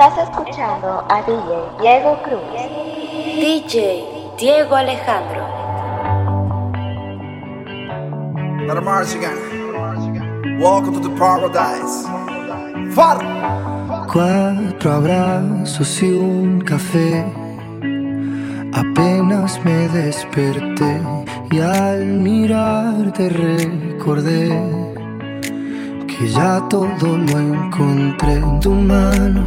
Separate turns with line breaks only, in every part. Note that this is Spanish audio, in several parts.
Estás escuchando a DJ Diego Cruz.
DJ Diego Alejandro.
Welcome to the paradise. Far.
Cuatro abrazos y un café. Apenas me desperté y al mirarte recordé que ya todo lo encontré en tu mano,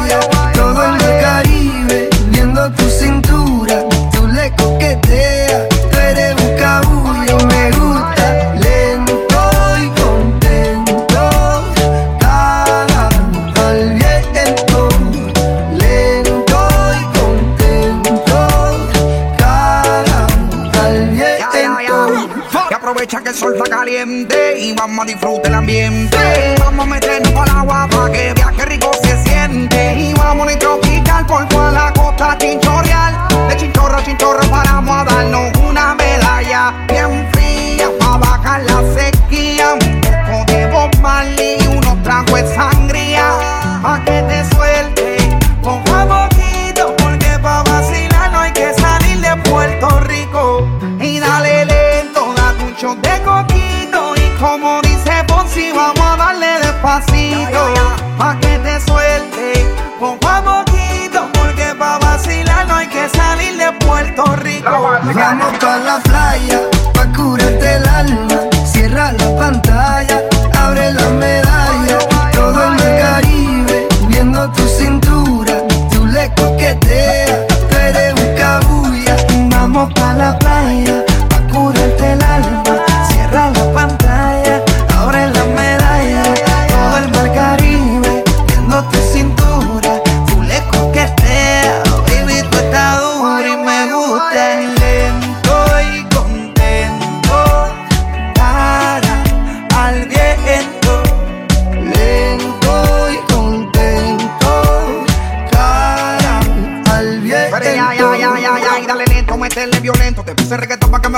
caliente y vamos a disfrutar el ambiente.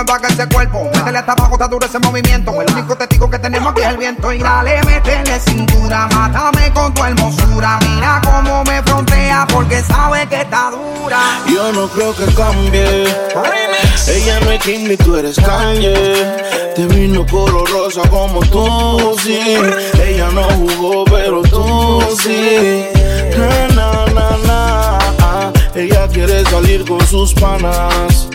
Baje ese cuerpo. Métele hasta abajo, está duro ese movimiento. El único testigo que tenemos aquí es el viento. Y dale, métele cintura, mátame con tu hermosura. Mira cómo me frontea porque sabe que está dura.
Yo no creo que cambie. Ella no es Kim ni tú eres Kanye. Te vino color rosa como tú, sí. Ella no jugó, pero tú sí. Na, na. Ella quiere salir con sus panas.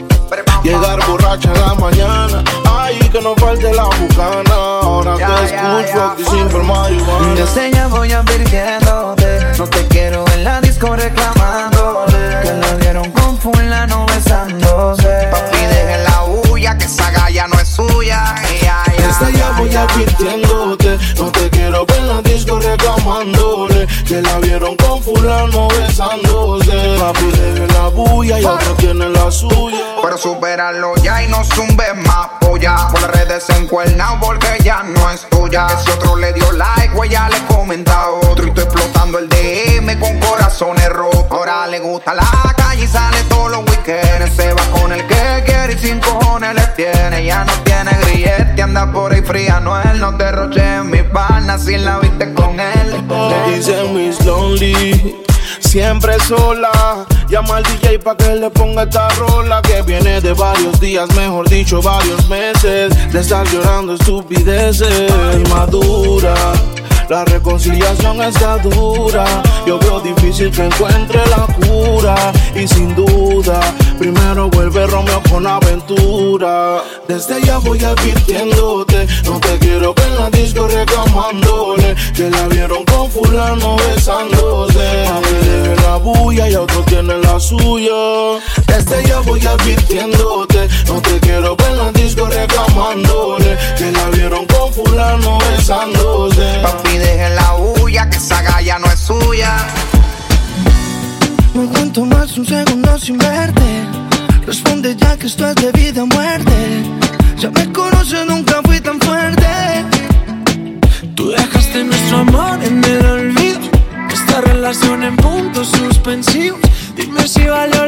Llegar borracha en la mañana. Ay, que no falte la bucana. Ahora te escucho aquí sin ver marihuana.
Desde ya voy advirtiéndote No te quiero en la disco reclamándote Que la vieron con fulano besándose
Papi, dejen la huya, que esa galla no es suya. Ya,
voy advirtiéndote No te quiero ver en la disco reclamándole Que la vieron con fulano besándose. Papi, deje la bulla y otro tiene la suya.
Pero superarlo ya y no zumbes más Por las redes encuernado porque ya no es tuya. Si otro le dio like, güey, ya le comenta a otro. Y estoy explotando el DM con corazones rotos. Ahora le gusta la calle y sale todos los weekends. Se va con el que quiere y sin cojones le tiene. Ya no tiene grillete, anda por ahí fría. No él, no te roche en mi pana si la viste con él.
Le dicen Miss Lonely Siempre sola, llama al DJ pa' que le ponga esta rola Que viene de varios días, mejor dicho varios meses De estar llorando estupideces Madura, la reconciliación está dura. Yo veo difícil que encuentre la cura. Y sin duda, primero vuelve Romeo con aventura. Desde ya voy advirtiéndote No te quiero ver en la disco reclamándole. Que la vieron con fulano besándose. A mí la bulla y otro tiene la suya. Desde ya voy advirtiéndote No te quiero ver en la disco reclamándole. Que la vieron con fulano besándose
dejen la huya, que esa galla no es suya.
No aguanto más un segundo sin verte Responde ya que esto es de vida o muerte Ya me conoces, nunca fui tan fuerte Tú dejaste nuestro amor en el olvido. Esta relación en puntos suspensivos. Dime si valió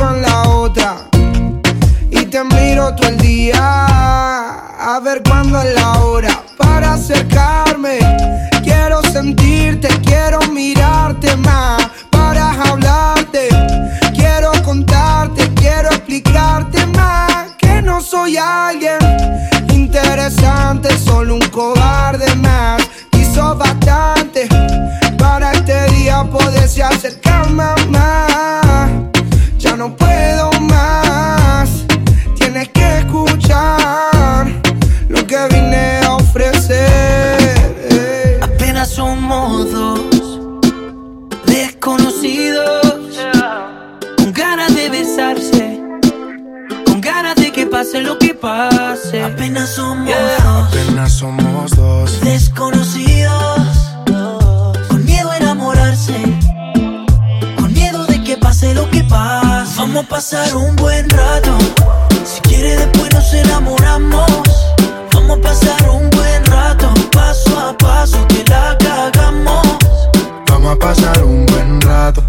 en la otra. Y te miro todo el día a ver cuándo es la hora para acercarme. Quiero sentirte, quiero mirarte más para hablarte. Quiero contarte, quiero explicarte más que no soy alguien interesante, solo un cobarde más. Quiso bastante para este día poderse acercar mamá. No puedo más, tienes que escuchar lo que vine a ofrecer.
Apenas somos dos desconocidos con ganas de besarse, con ganas de que pase lo que pase. Apenas somos dos
Apenas somos dos.
desconocidos Vamos a pasar un buen rato. Si quiere después nos enamoramos. Vamos a pasar un buen rato, paso a paso que la cagamos.
Vamos a pasar un buen rato.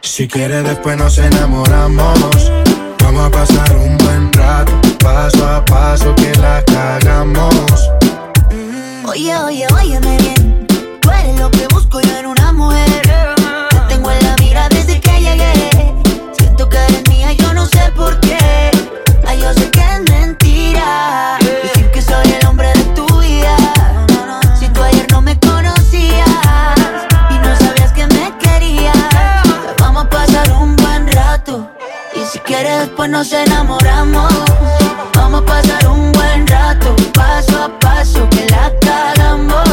Si quieres después nos enamoramos. Vamos a pasar un buen rato, paso a paso que la cagamos.
Oye, oye, óyeme bien. Tú eres lo que busco yo en una mujer. Después nos enamoramos. Vamos a pasar un buen rato, paso a paso, que la cagamos.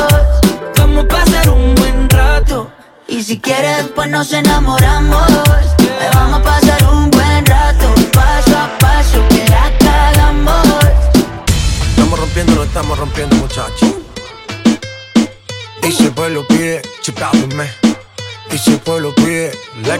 Vamos a pasar un buen rato.
Y si quieres, después nos enamoramos. Eh, Vamos a pasar un buen rato, paso a paso, que la cagamos.
Estamos rompiendo, no estamos rompiendo, muchachos. Y si el pueblo pide, chipápenme. Y si el pueblo pide, let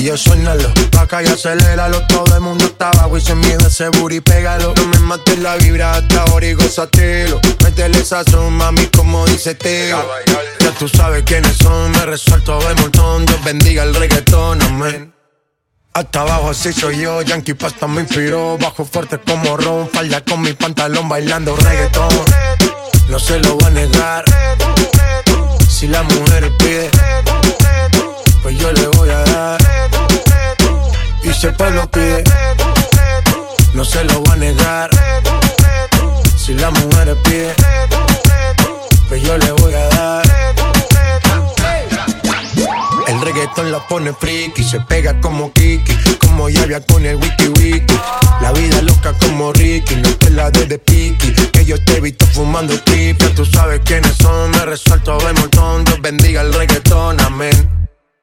Y DJ, suénalo. Acá y aceléralo. Todo el mundo está abajo y se miedo ese booty, pégalo. No me mates la vibra hasta ahora y gózatelo. Métele sazón, mami, como dice Teo. Ya tú sabes quiénes son, me resuelto de montón. Dios bendiga el reggaetón, amén. Hasta abajo así soy yo, Yankee Pasta me inspiró Bajo fuerte como Ron, falda con mi pantalón bailando reggaetón No se lo voy a negar Si la mujer pide, pues yo le voy a dar dice pues lo pide. No se lo voy a negar. Si la mujer pide, pues yo le voy a dar. El reggaetón la pone friki, se pega como Kiki, como llave con el wiki wiki. La vida loca como Ricky, no te la de, de piqui. Que yo te he visto fumando tipa, tú sabes quiénes son. Me resuelto a ver montón, Dios bendiga el reggaetón, amén.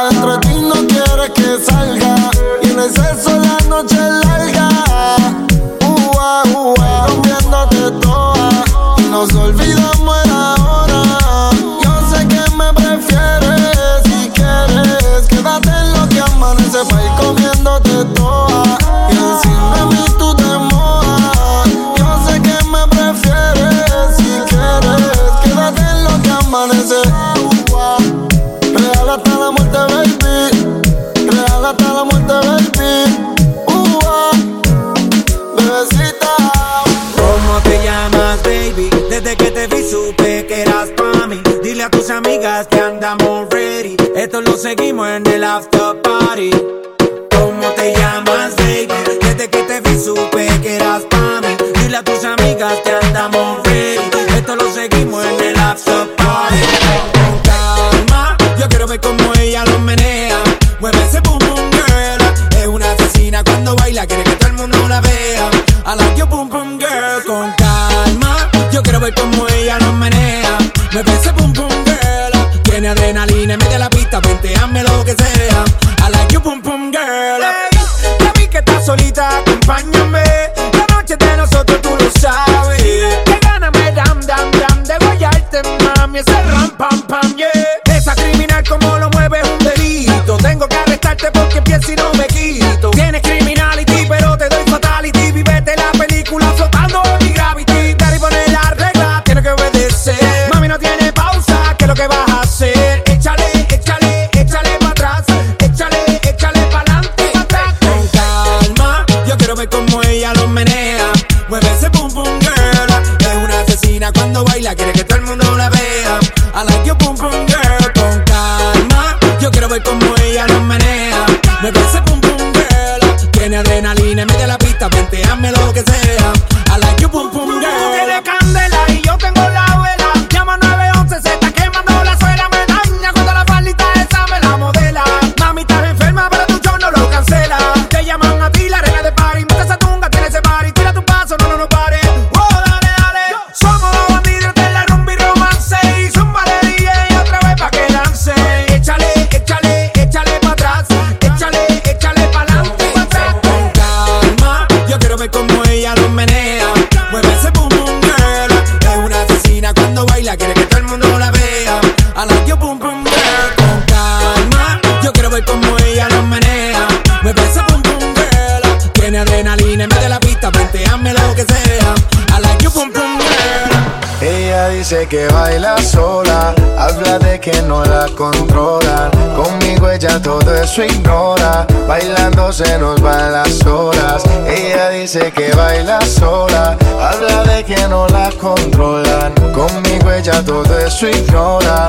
Adentro de ti
dice que baila sola, habla de que no la controlan. Conmigo ella todo eso ignora, bailando se nos van las horas. Ella dice que baila sola, habla de que no la controlan. Conmigo ella todo eso ignora.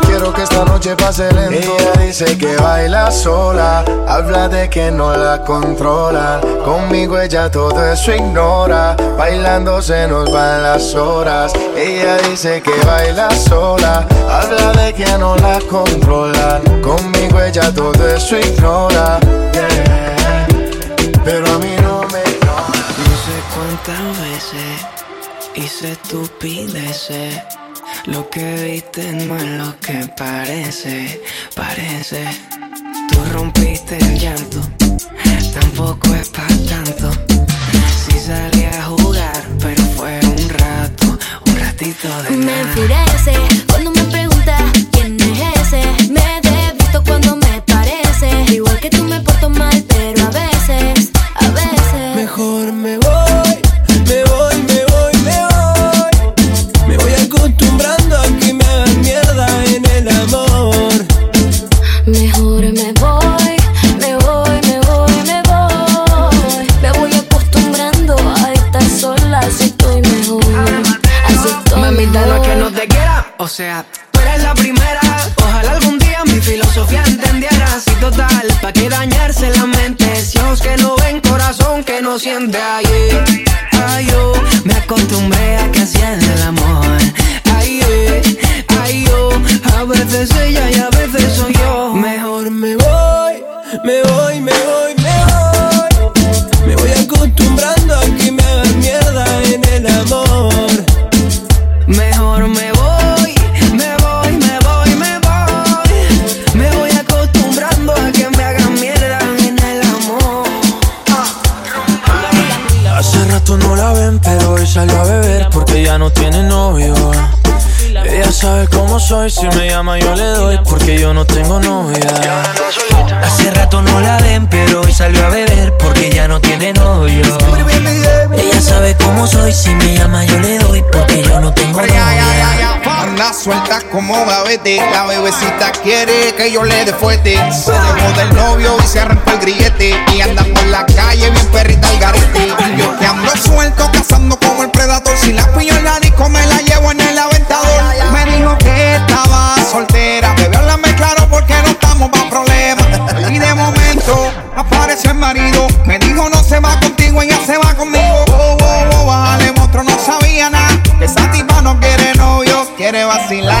quiero que esta noche pase lento. Ella dice que baila sola, habla de que no la controla. Conmigo ella todo eso ignora, bailando se nos van las horas. Ella dice que baila sola, habla de que no la controlan. Conmigo ella todo eso ignora, pero a mí no me ignora.
No sé cuántas veces hice estupideces lo que viste no es lo que parece, parece. Tú rompiste el llanto, tampoco es para tanto. Si salí a jugar, pero fue un rato, un ratito de
Me enfurece cuando me preguntas quién es ese. Me visto cuando me parece. Igual que tú me porto mal, pero a veces, a veces.
Mejor me voy, o sea, tú eres la primera. Ojalá algún día mi filosofía entendieras. Y total, ¿pa' qué dañarse la mente? Si ojos que no ven, corazón que no siente. Ay, eh, ay, yo me acostumbré a que hacían el amor.
Como gavete, la bebecita quiere que yo le dé fuerte. Se dejó del novio y se arrancó el grillete. Y anda por la calle bien perrita al garete. Yo que ando suelto cazando como el predator. Si la pillo en la disco me la llevo en el aventador. Me dijo que estaba soltera. Bebé, háblame claro porque no estamos pa' problemas. Y de momento apareció el marido. Me dijo no se va contigo, ella se va conmigo. Oh, oh, oh, bájale, monstruo, no sabía nada. Esa tipa no quiere novio, quiere vacilar.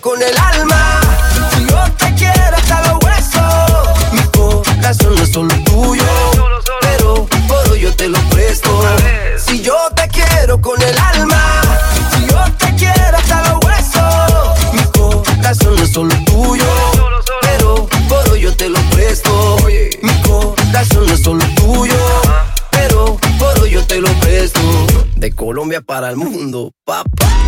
Con el alma, si yo te quiero hasta los huesos, mi corazón no es solo tuyo, pero por hoy yo te lo presto. Si yo te quiero con el alma, si yo te quiero hasta los huesos, mi corazón no es solo tuyo, pero por hoy yo te lo presto. Mi corazón no es solo tuyo, pero por hoy yo te lo presto. De Colombia para el mundo, papá.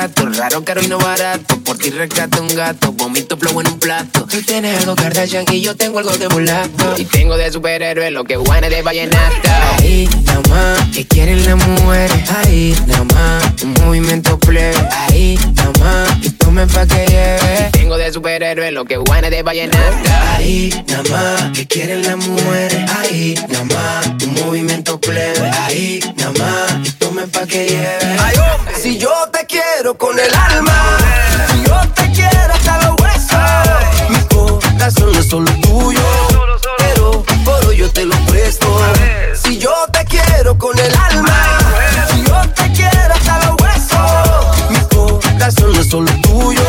Raro, caro y no barato. Por ti rescato un gato. Vomito flow en un plato. Tú tienes algo Kardashian y yo tengo algo de mulato. Y tengo de superhéroe lo que guane de vallenata. Ahí, nada más, que quieren las mujeres. Ahí, nada más, un movimiento plebe. Ahí, nada más, y tomen pa' que lleve. Tengo de superhéroe lo que guane de vallenata. Ahí, nada más, que quieren las mujeres. Ahí, nada más, un movimiento plebe. Ahí, nada más,
Si yo te quiero con el alma, si yo te quiero hasta los huesos, mi corazón es solo tuyo, pero por hoy yo te lo presto. Si yo te quiero con el alma, si yo te quiero hasta los huesos, mi corazón es solo tuyo,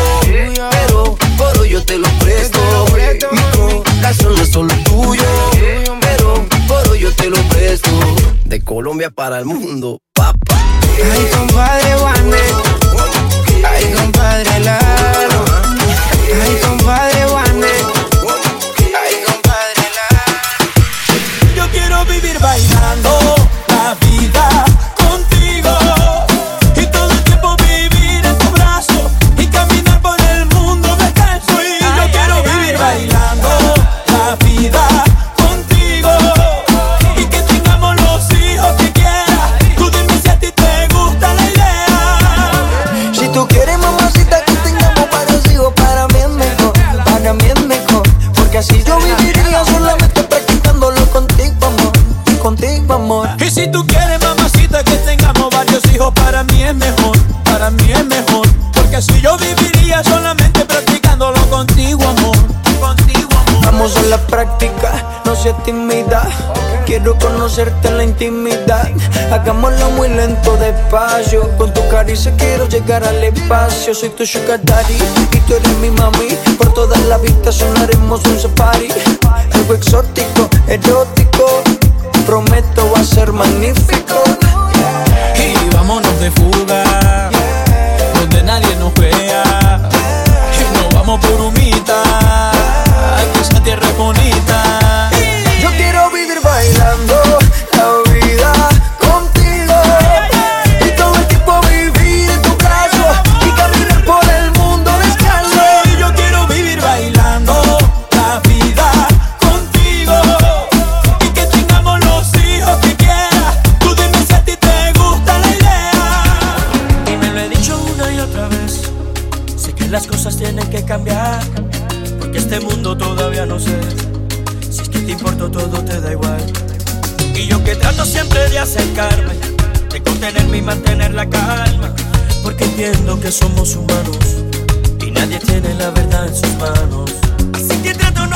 pero por yo te lo presto. Mi corazón es solo tuyo, pero por hoy yo te lo presto. De Colombia para el mundo.
Ay, compadre Juanes. Ay, compadre Lalo. Ay, compadre Juanes. Ay, compadre Lalo.
Yo quiero vivir bailando
práctica, no seas tímida. Quiero conocerte en la intimidad. Hagámoslo muy lento, despacio. Con tu caricia quiero llegar al espacio. Soy tu sugar daddy y tú eres mi mami. Por toda la habitación haremos un safari. Algo exótico, erótico. Prometo va a ser magnífico.
Y vámonos de fuga, donde nadie nos vea. Y nos vamos por humita, que esa tierra bonita. Las cosas tienen que cambiar. Porque este mundo todavía no sé. Si es que te importo todo te da igual. Y yo que trato siempre de acercarme, de contenerme y mantener la calma. Porque entiendo que somos humanos y nadie tiene la verdad en sus manos. Así que trato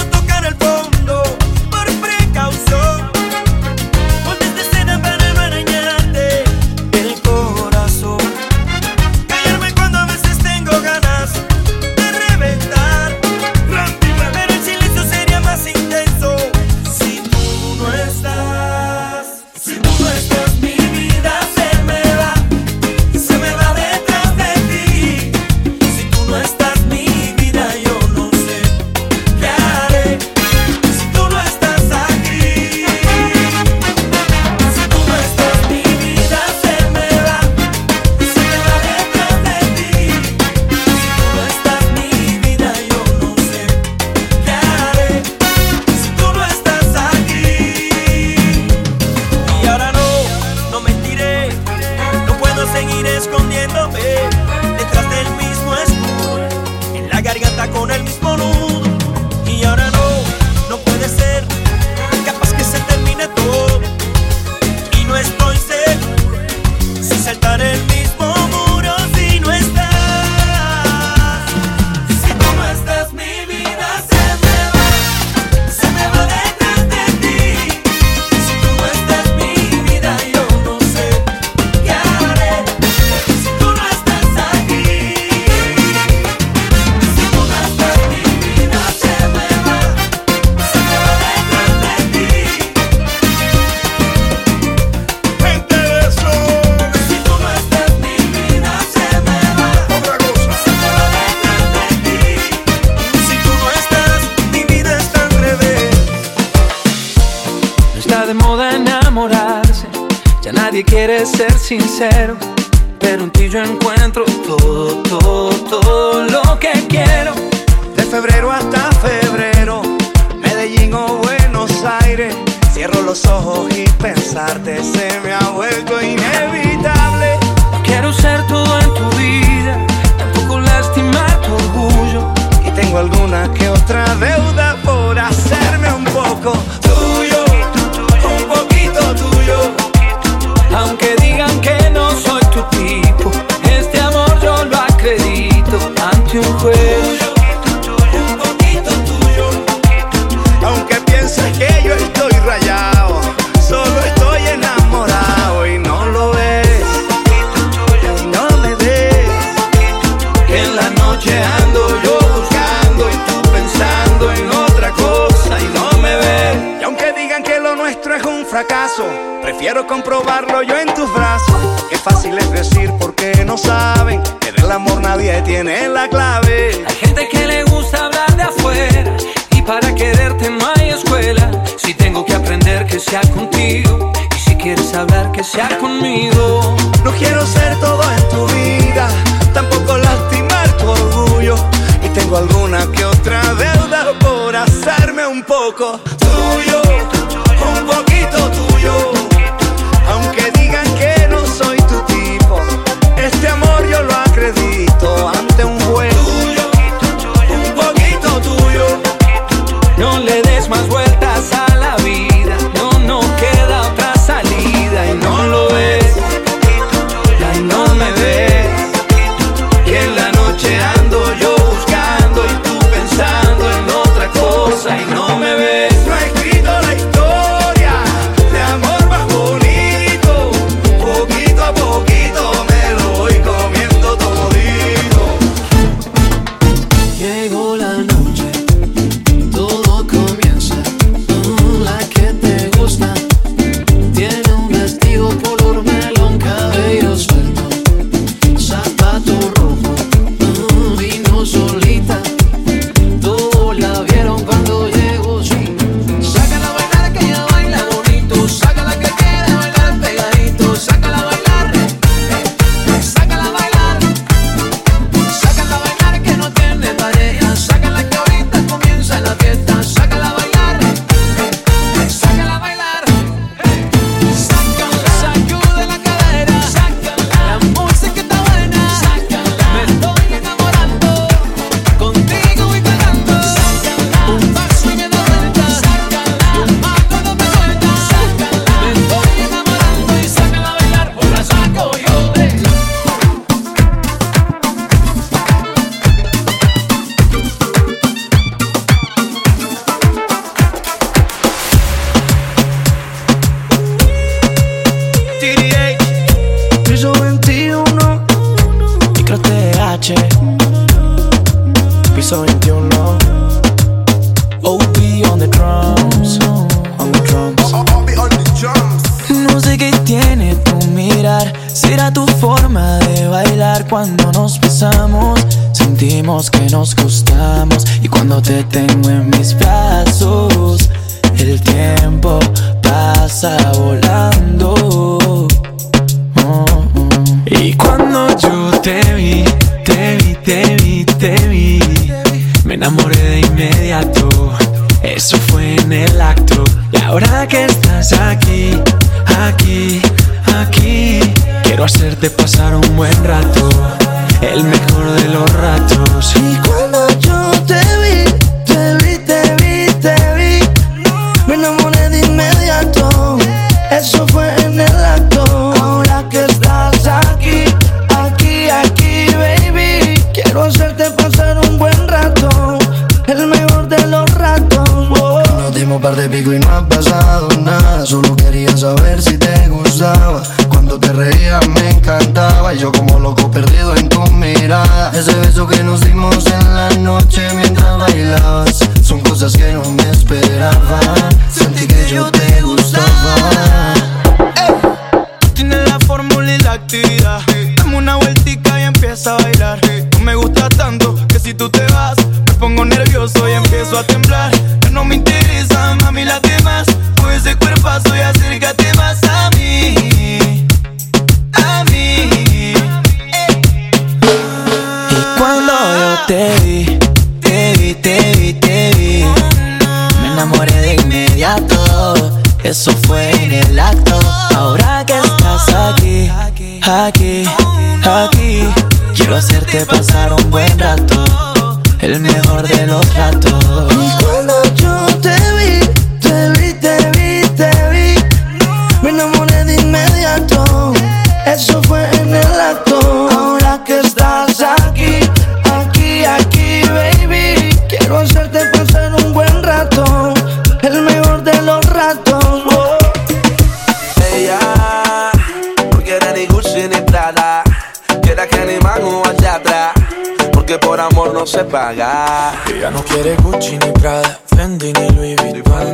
amor
no
se paga.
Ella no quiere Gucci ni Prada, Fendi ni Louis Vuitton.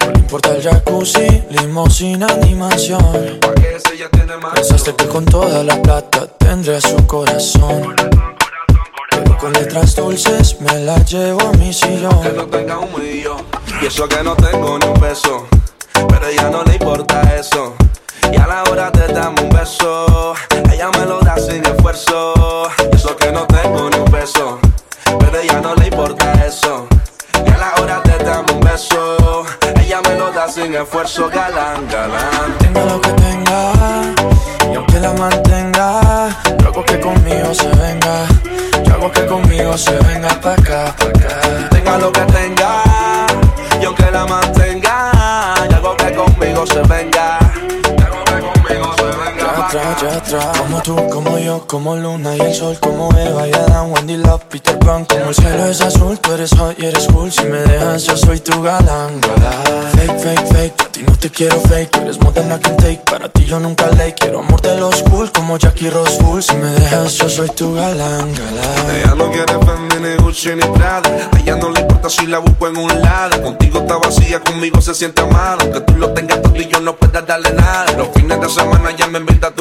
No le importa el jacuzzi, limosina ni mansión. Pensaste que con toda la plata tendría su corazón. Pero con letras dulces me la llevo a mi sillón.
Que no tenga un millón, y eso que no tengo ni un peso, pero a ella no le importa eso. Y a la hora te damos un beso, ella me lo da sin esfuerzo. Y eso que no tengo ni un peso, pero a ella no le importa eso. Y a la hora te damos un beso, ella me lo da sin esfuerzo, galán, galán.
Tenga lo que tenga, y aunque la mantenga, yo hago que conmigo se venga. Yo hago que conmigo se venga pa' acá, pa' acá.
Tenga lo que tenga, y aunque la mantenga, y algo que conmigo se venga.
Ya atrás. Como tú, como yo, como Luna y el sol, como Eva y Adán, Wendy Love, Peter Pan. Como el cielo es azul, tú eres hot y eres cool. Si me dejas, yo soy tu galán, galán. Fake, fake, fake, a ti no te quiero fake. Eres more than I can take, para ti yo nunca le quiero amor de los cool, como Jackie Rose Full. Si me dejas, yo soy tu galán, galán.
Ella no quiere Fendi ni Gucci ni Prada A ella no le importa si la busco en un lado Contigo está vacía, conmigo se siente amado Aunque tú lo tengas todo y yo no pueda darle nada Los fines de semana ya me invita a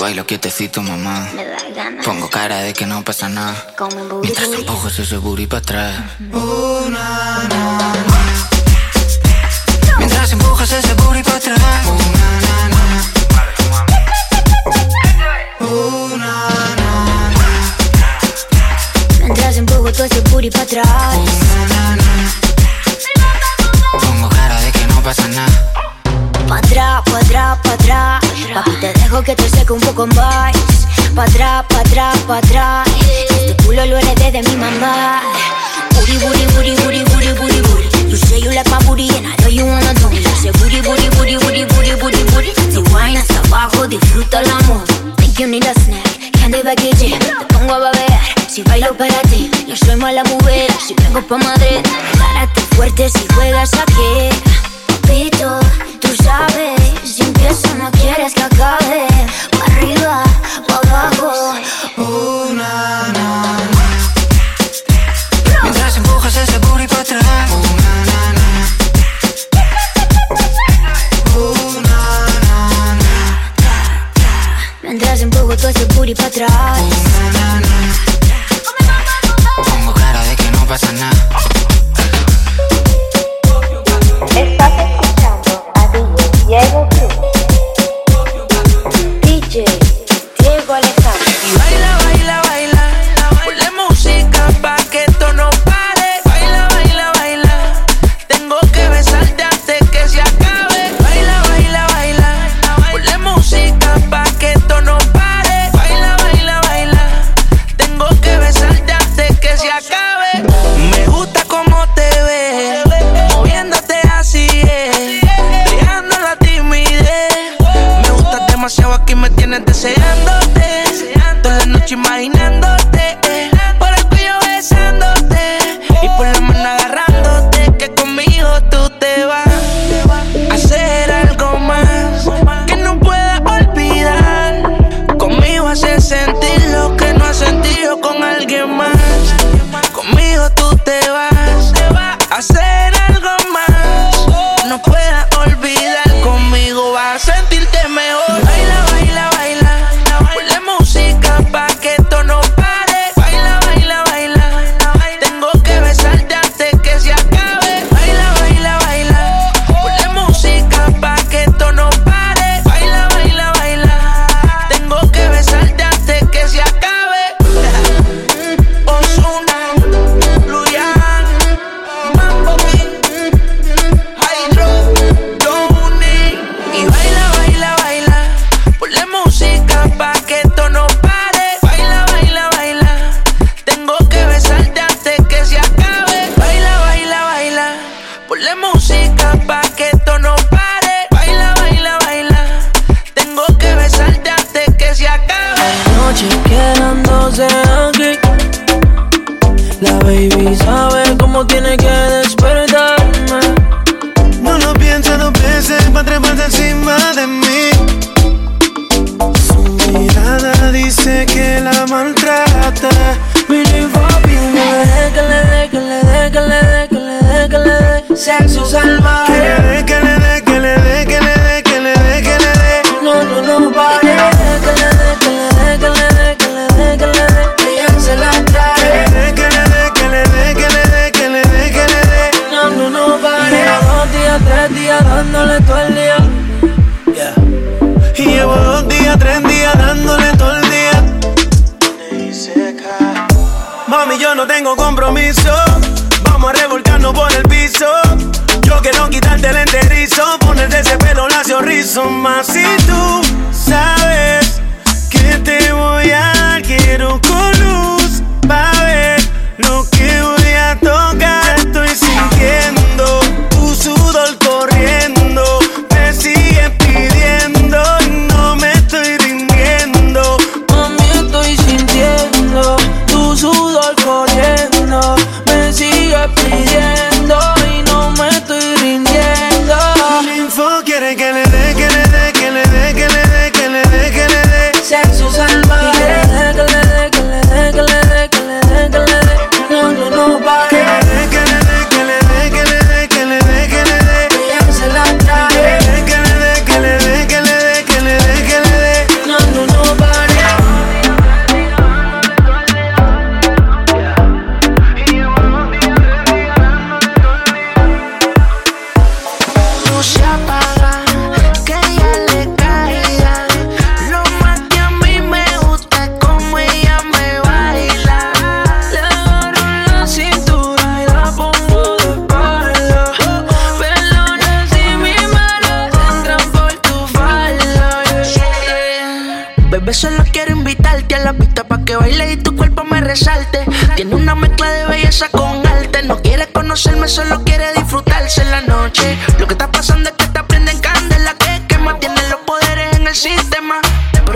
bailo quietecito, mamá. Pongo cara de que no pasa nada. Mientras empujo ese booty para atrás. Mientras empujas ese booty para atrás.
Mientras empujo todo ese booty para atrás.
Pongo cara de que no pasa nada.
Pa' atrás, pa' atrás, pa' atrás. Papi, te dejo que te seque un poco más. Pa' atrás, pa' atrás, pa' atrás. Este culo lo heredé de mi mamá. Booty, booty, booty, booty, booty, booty, booty. You say you like my booty and I know you wanna do me. Say booty, booty, booty, booty, booty, booty, booty. Si wine hasta abajo, disfruta el amor. Think you need a snack, candy baguette. Te pongo a babear, si bailo para ti. Yo soy mala mujer, si vengo pa' Madrid. Párate fuerte si juegas aquí. Papito,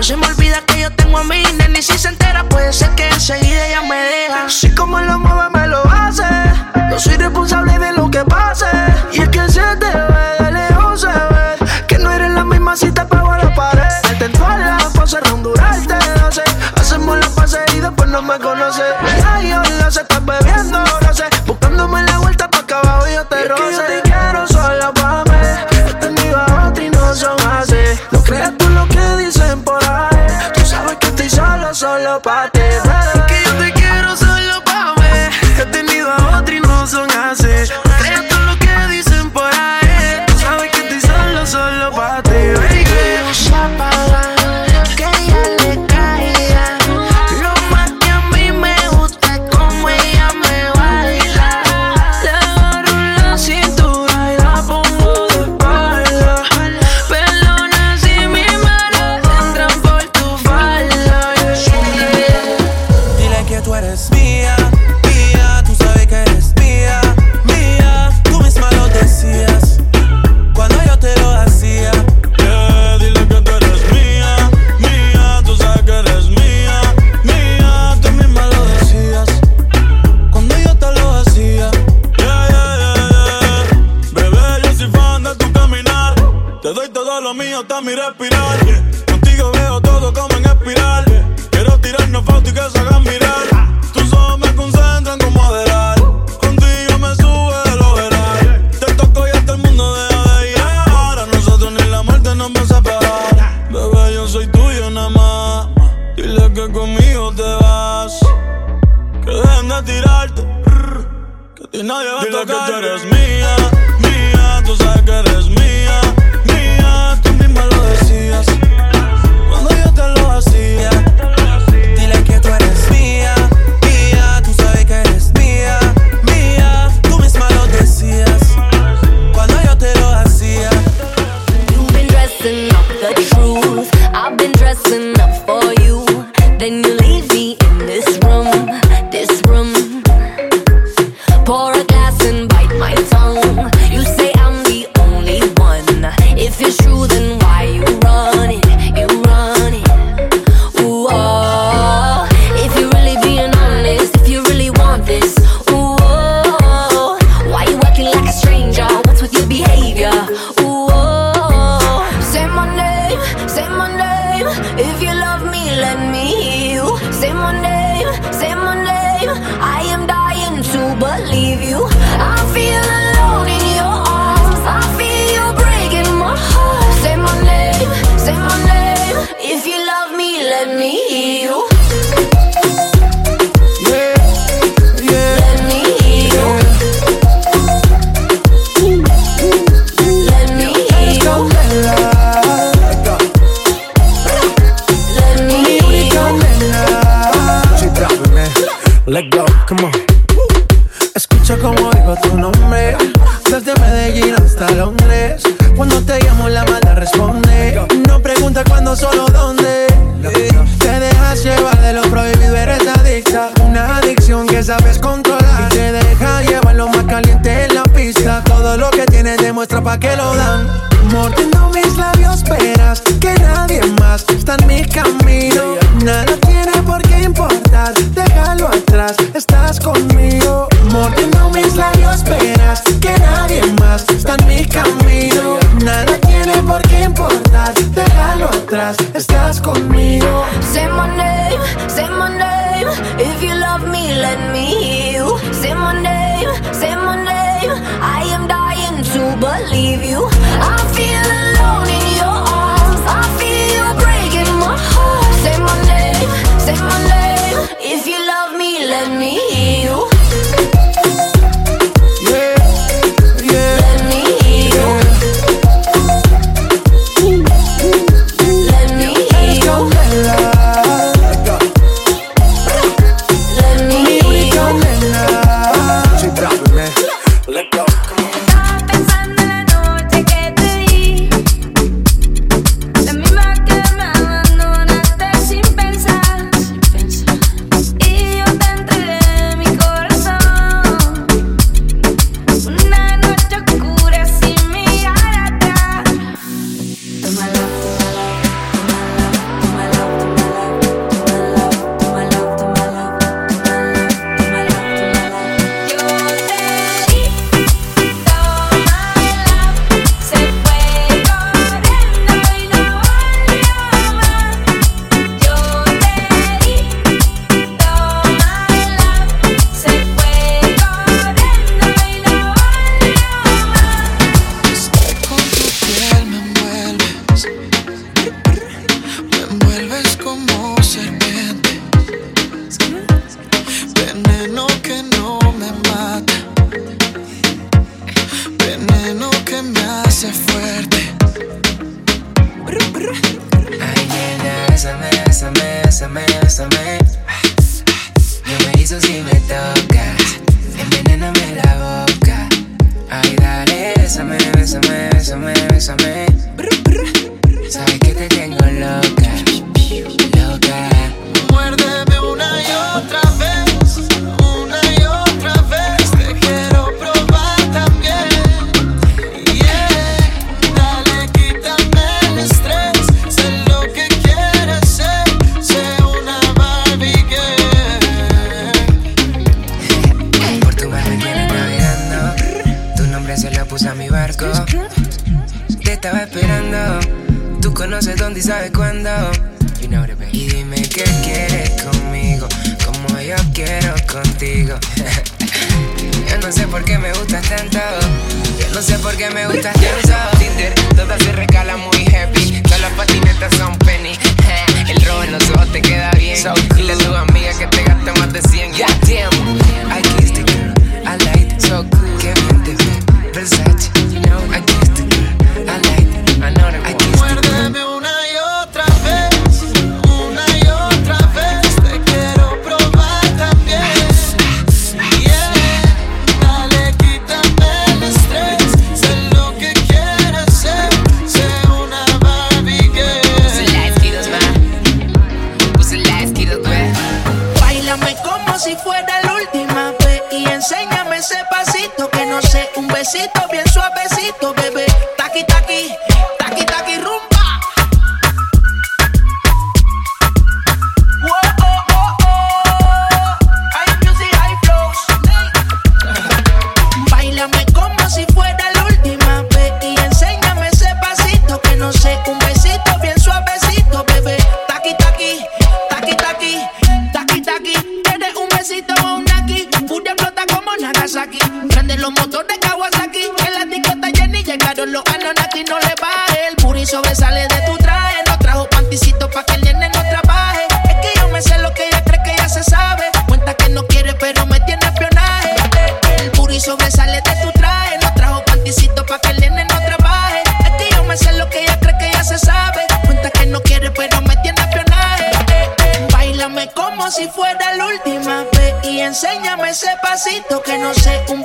No
se
me olvida que
yo tengo a mi nene y si se
entera puede ser
que enseguida ella me deja. Si
como lo
mueve me
lo hace,
no
soy responsable de
lo
que
pase. Y
es que se te ve de lejos se ve que
no eres
la misma si
te
pago a
la pared. Al tentarla, pasar a rondurarte, hacemos los pases y
después
no
me conoces.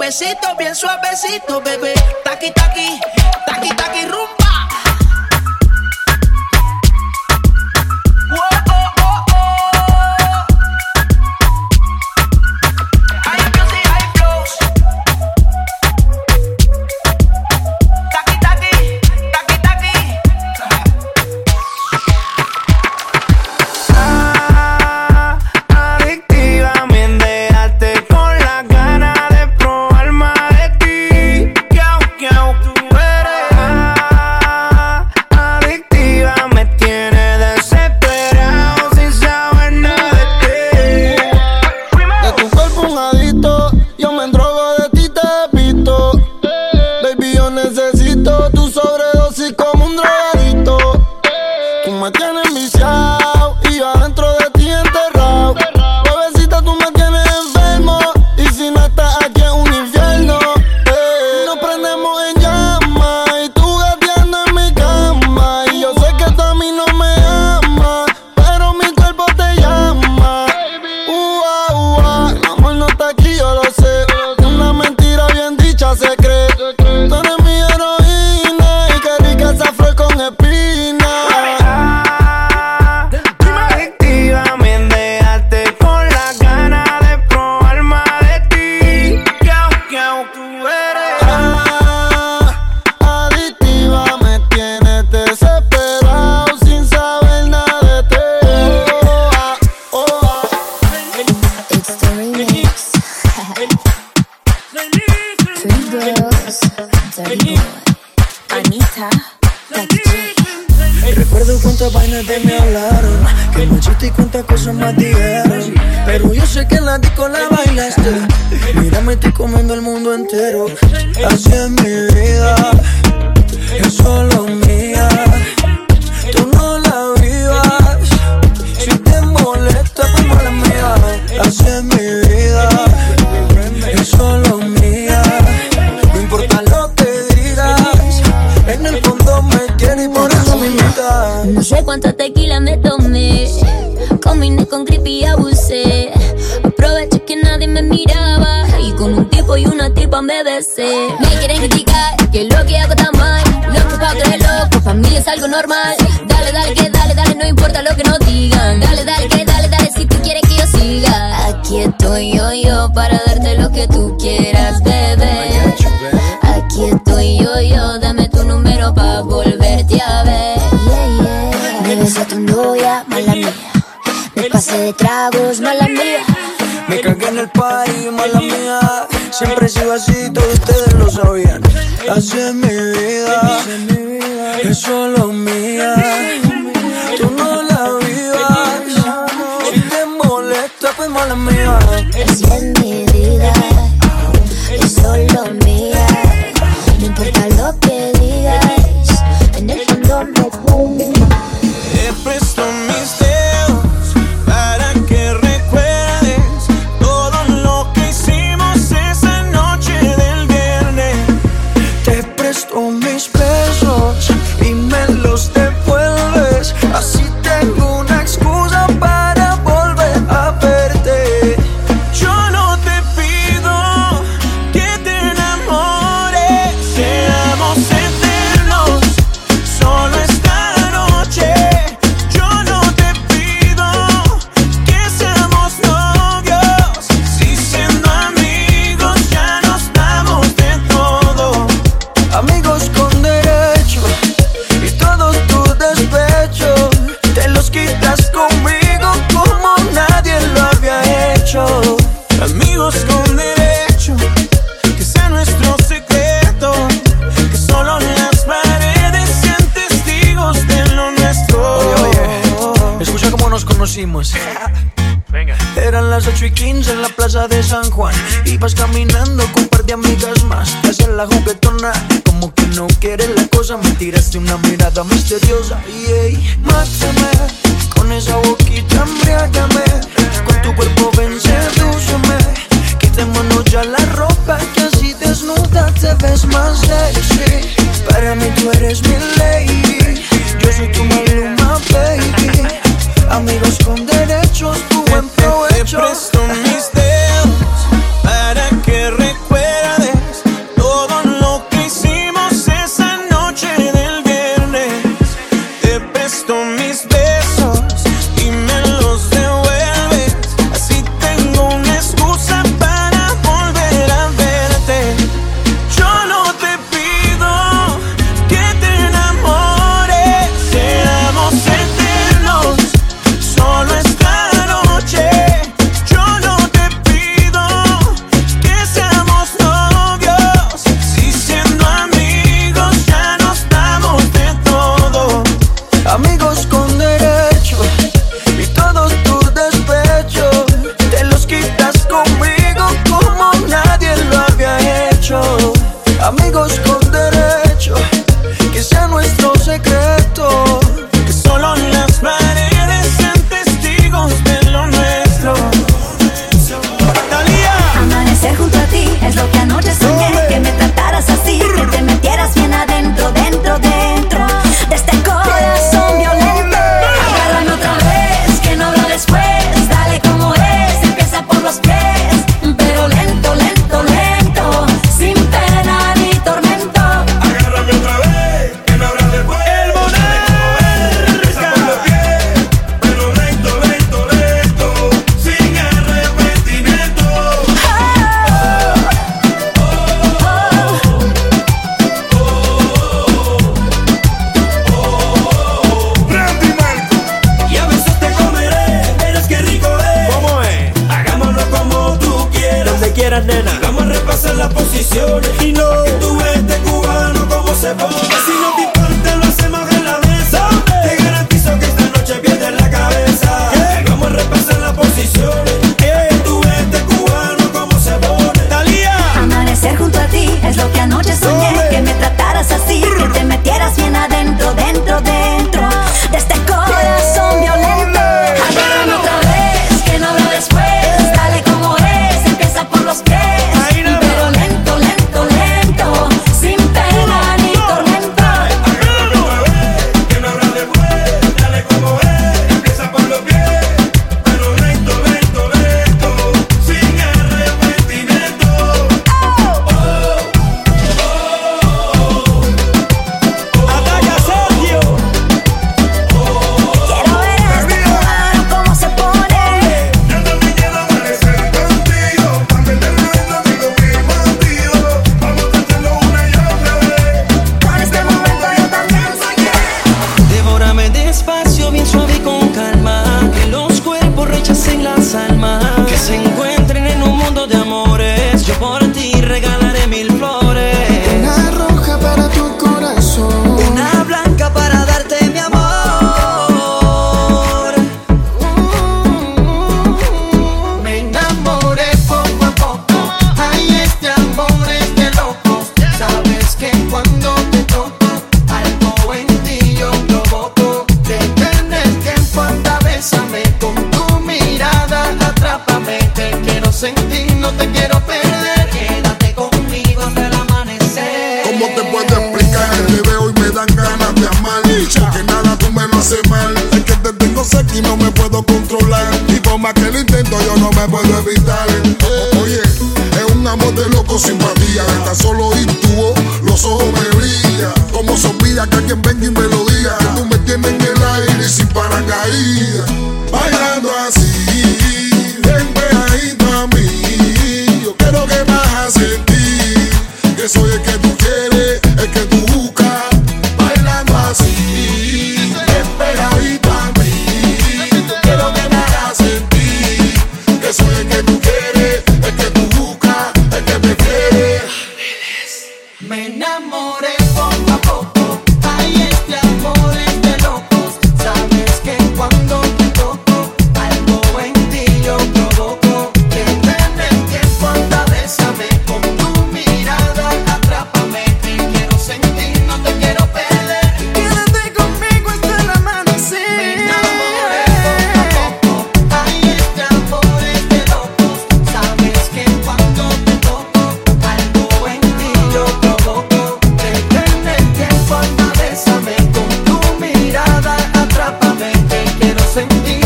Besito bien suavecito, bebé. Taqui taqui,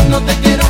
no te quiero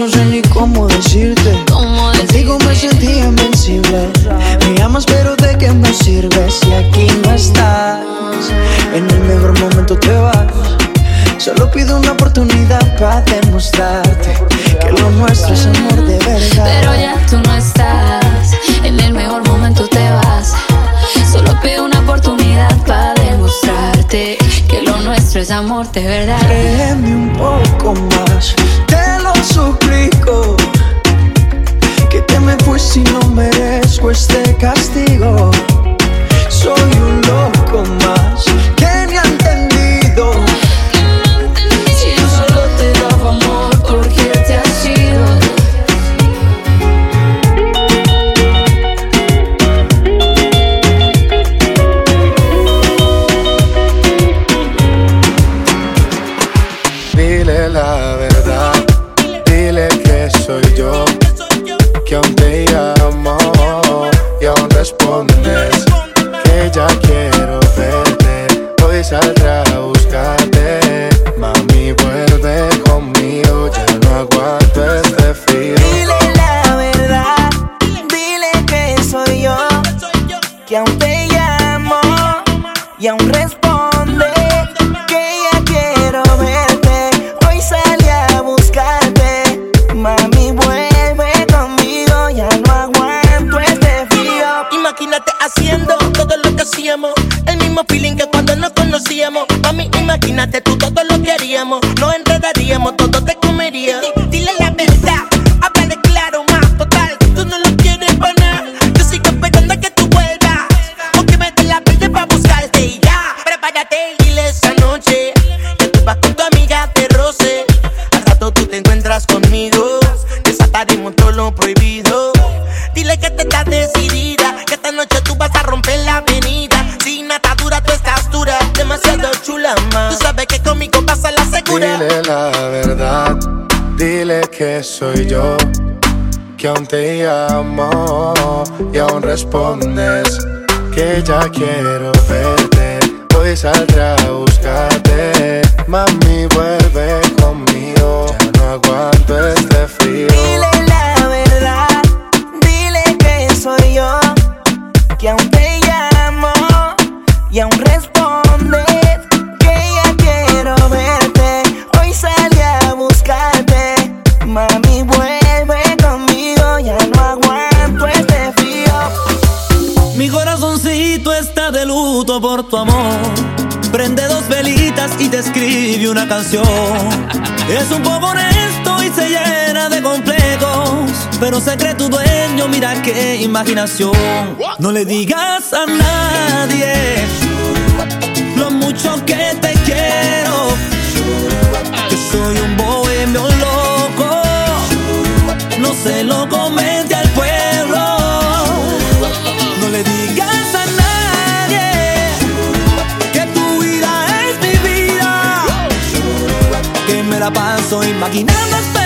no
sé ni cómo decirte. ¿Cómo Contigo me sentí invencible. Me amas, pero ¿de qué me sirve si aquí no estás? En el mejor momento te vas. Solo pido una oportunidad para demostrarte que lo nuestro es amor de verdad.
Pero ya tú no estás, en el mejor momento te vas. Solo pido una oportunidad para demostrarte que lo nuestro es amor de verdad.
Créeme un poco más. te
llamo y aún respondes que ya quiero verte. Hoy
salí a buscarte, mami, vuelve conmigo, ya no aguanto este frío. Mi corazoncito
está de luto por tu amor. Prende dos velitas y te escribe una canción. Es un poco honesto y se llena de complejo pero se cree tu dueño, mira qué imaginación. No le digas a nadie lo mucho que te quiero. Que soy un bohemio loco, no se lo comente al pueblo. No le digas a nadie que tu vida es mi vida, que me la paso imaginando.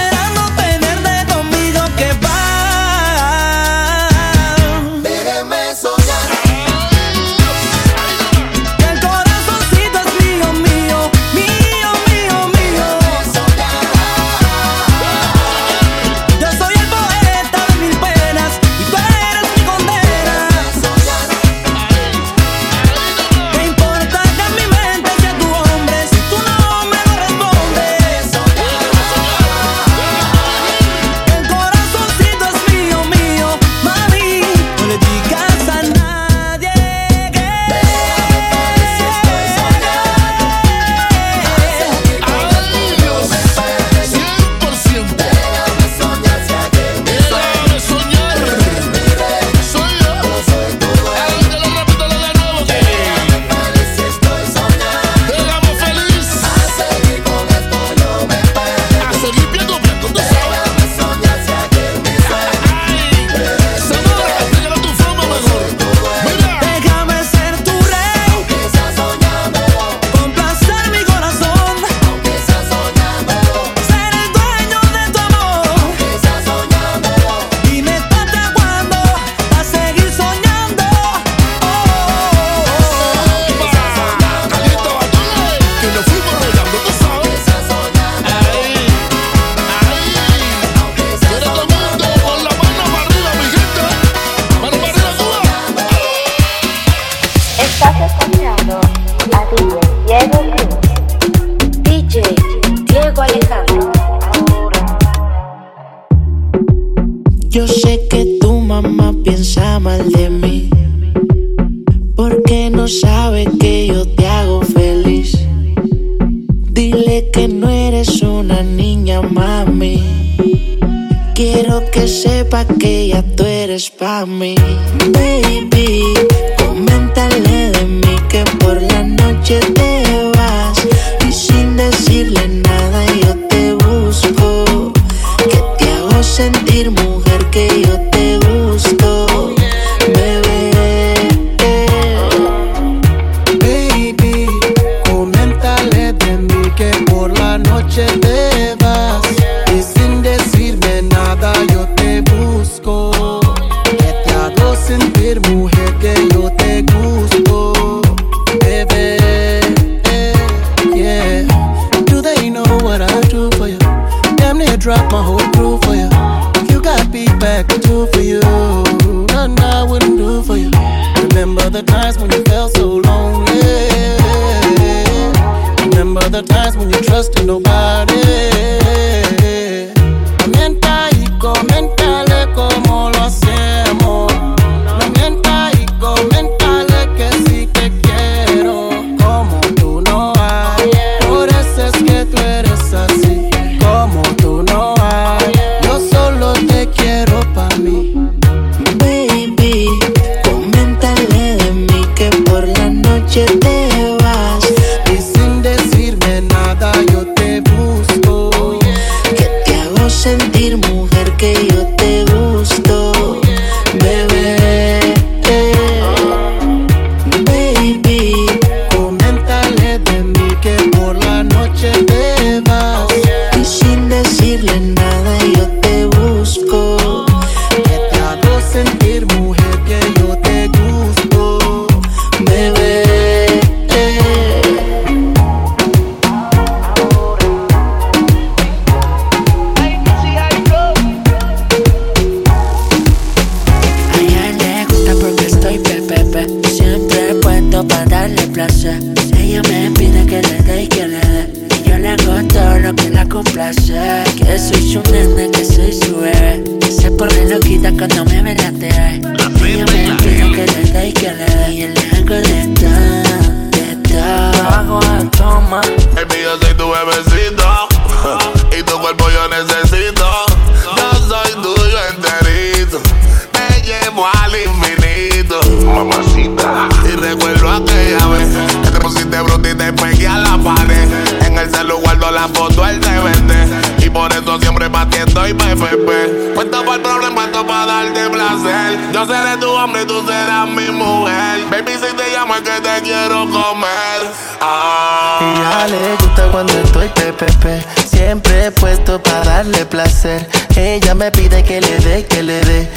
Yo
sé que tu mamá piensa mal de mí, porque no sabe que yo te hago feliz. Dile que no eres una niña, mami. Quiero que sepa que ya tú eres pa' mí. Baby, coméntale de mí que por la noche te
there. cuando
estoy pepepe. Siempre he puesto para darle placer. Ella me pide que le dé, que le dé.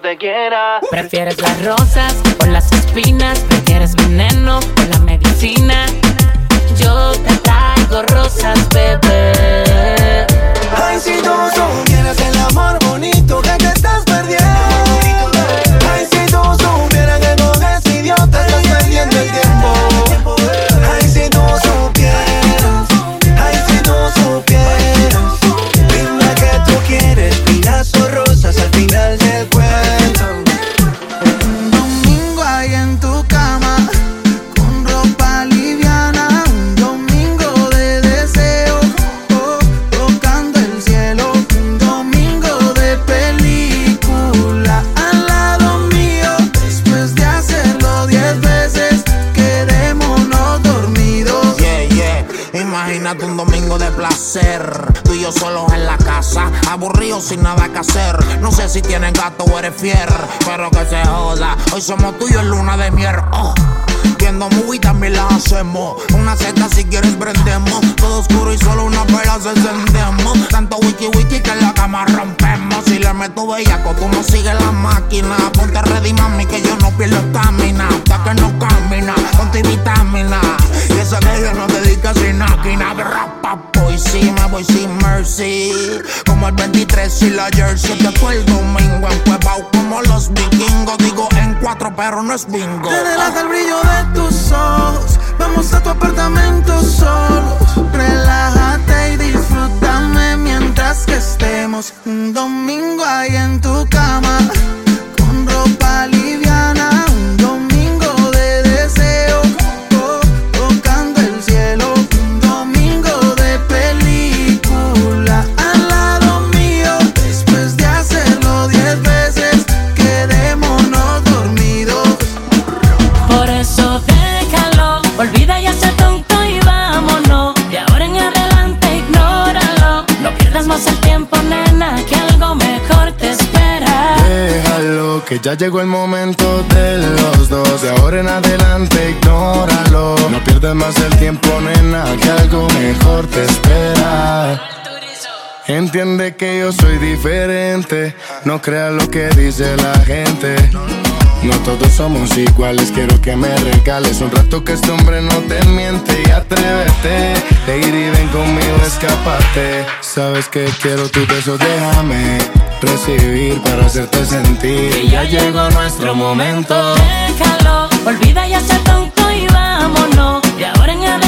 Te
quiera.
¿Prefieres las rosas
fier, pero que se joda. Hoy somos tuyos luna de miel. Oh. Viendo movie también la hacemos. Una seta si quieres prendemos. Todo oscuro y solo una vela se encendemos. Tanto wiki wiki que en la cama rompemos. Si le meto bellaco, tú no sigues la máquina. Ponte ready, mami, que yo no pierdo estamina. Cuatro, pero no es bingo.
Te relaja el brillo de tus ojos. Vamos a tu apartamento solos. Relájate y disfrútame mientras que estemos un domingo ahí en tu
ya
llegó el momento de los dos. De ahora en adelante, ignóralo. No pierdas más el tiempo, nena, que algo mejor te espera. Entiende que yo soy diferente. No creas lo que dice la gente. No todos somos iguales, quiero que me regales un rato que este hombre no te miente y atrévete. Lady, ven conmigo, escápate. Sabes que quiero tu beso, déjame recibir para hacerte sentir.
Que ya llegó nuestro momento. Déjalo, olvida ya ser tonto y vámonos. De ahora en adelante.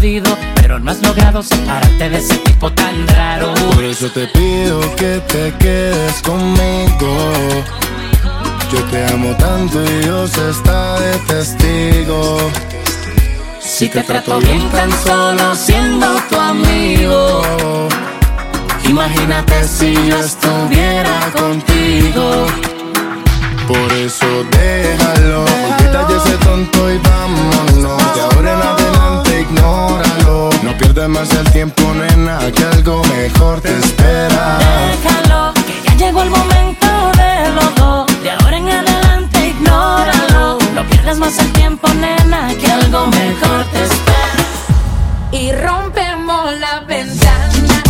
pero no has logrado separarte de ese tipo tan raro.
Por eso te pido que te quedes conmigo. Yo te amo tanto y Dios está de testigo.
Si te trato bien tan solo siendo tu amigo. Imagínate si yo estuviera contigo.
Por eso déjalo, olvida ya ese tonto y vámonos. De ahora ignóralo. No pierdas más el tiempo, nena, que algo mejor te espera.
Déjalo, que ya llegó el momento de los dos. De ahora en adelante ignóralo. No pierdas más el tiempo, nena, que algo mejor te espera.
Y rompemos la ventana,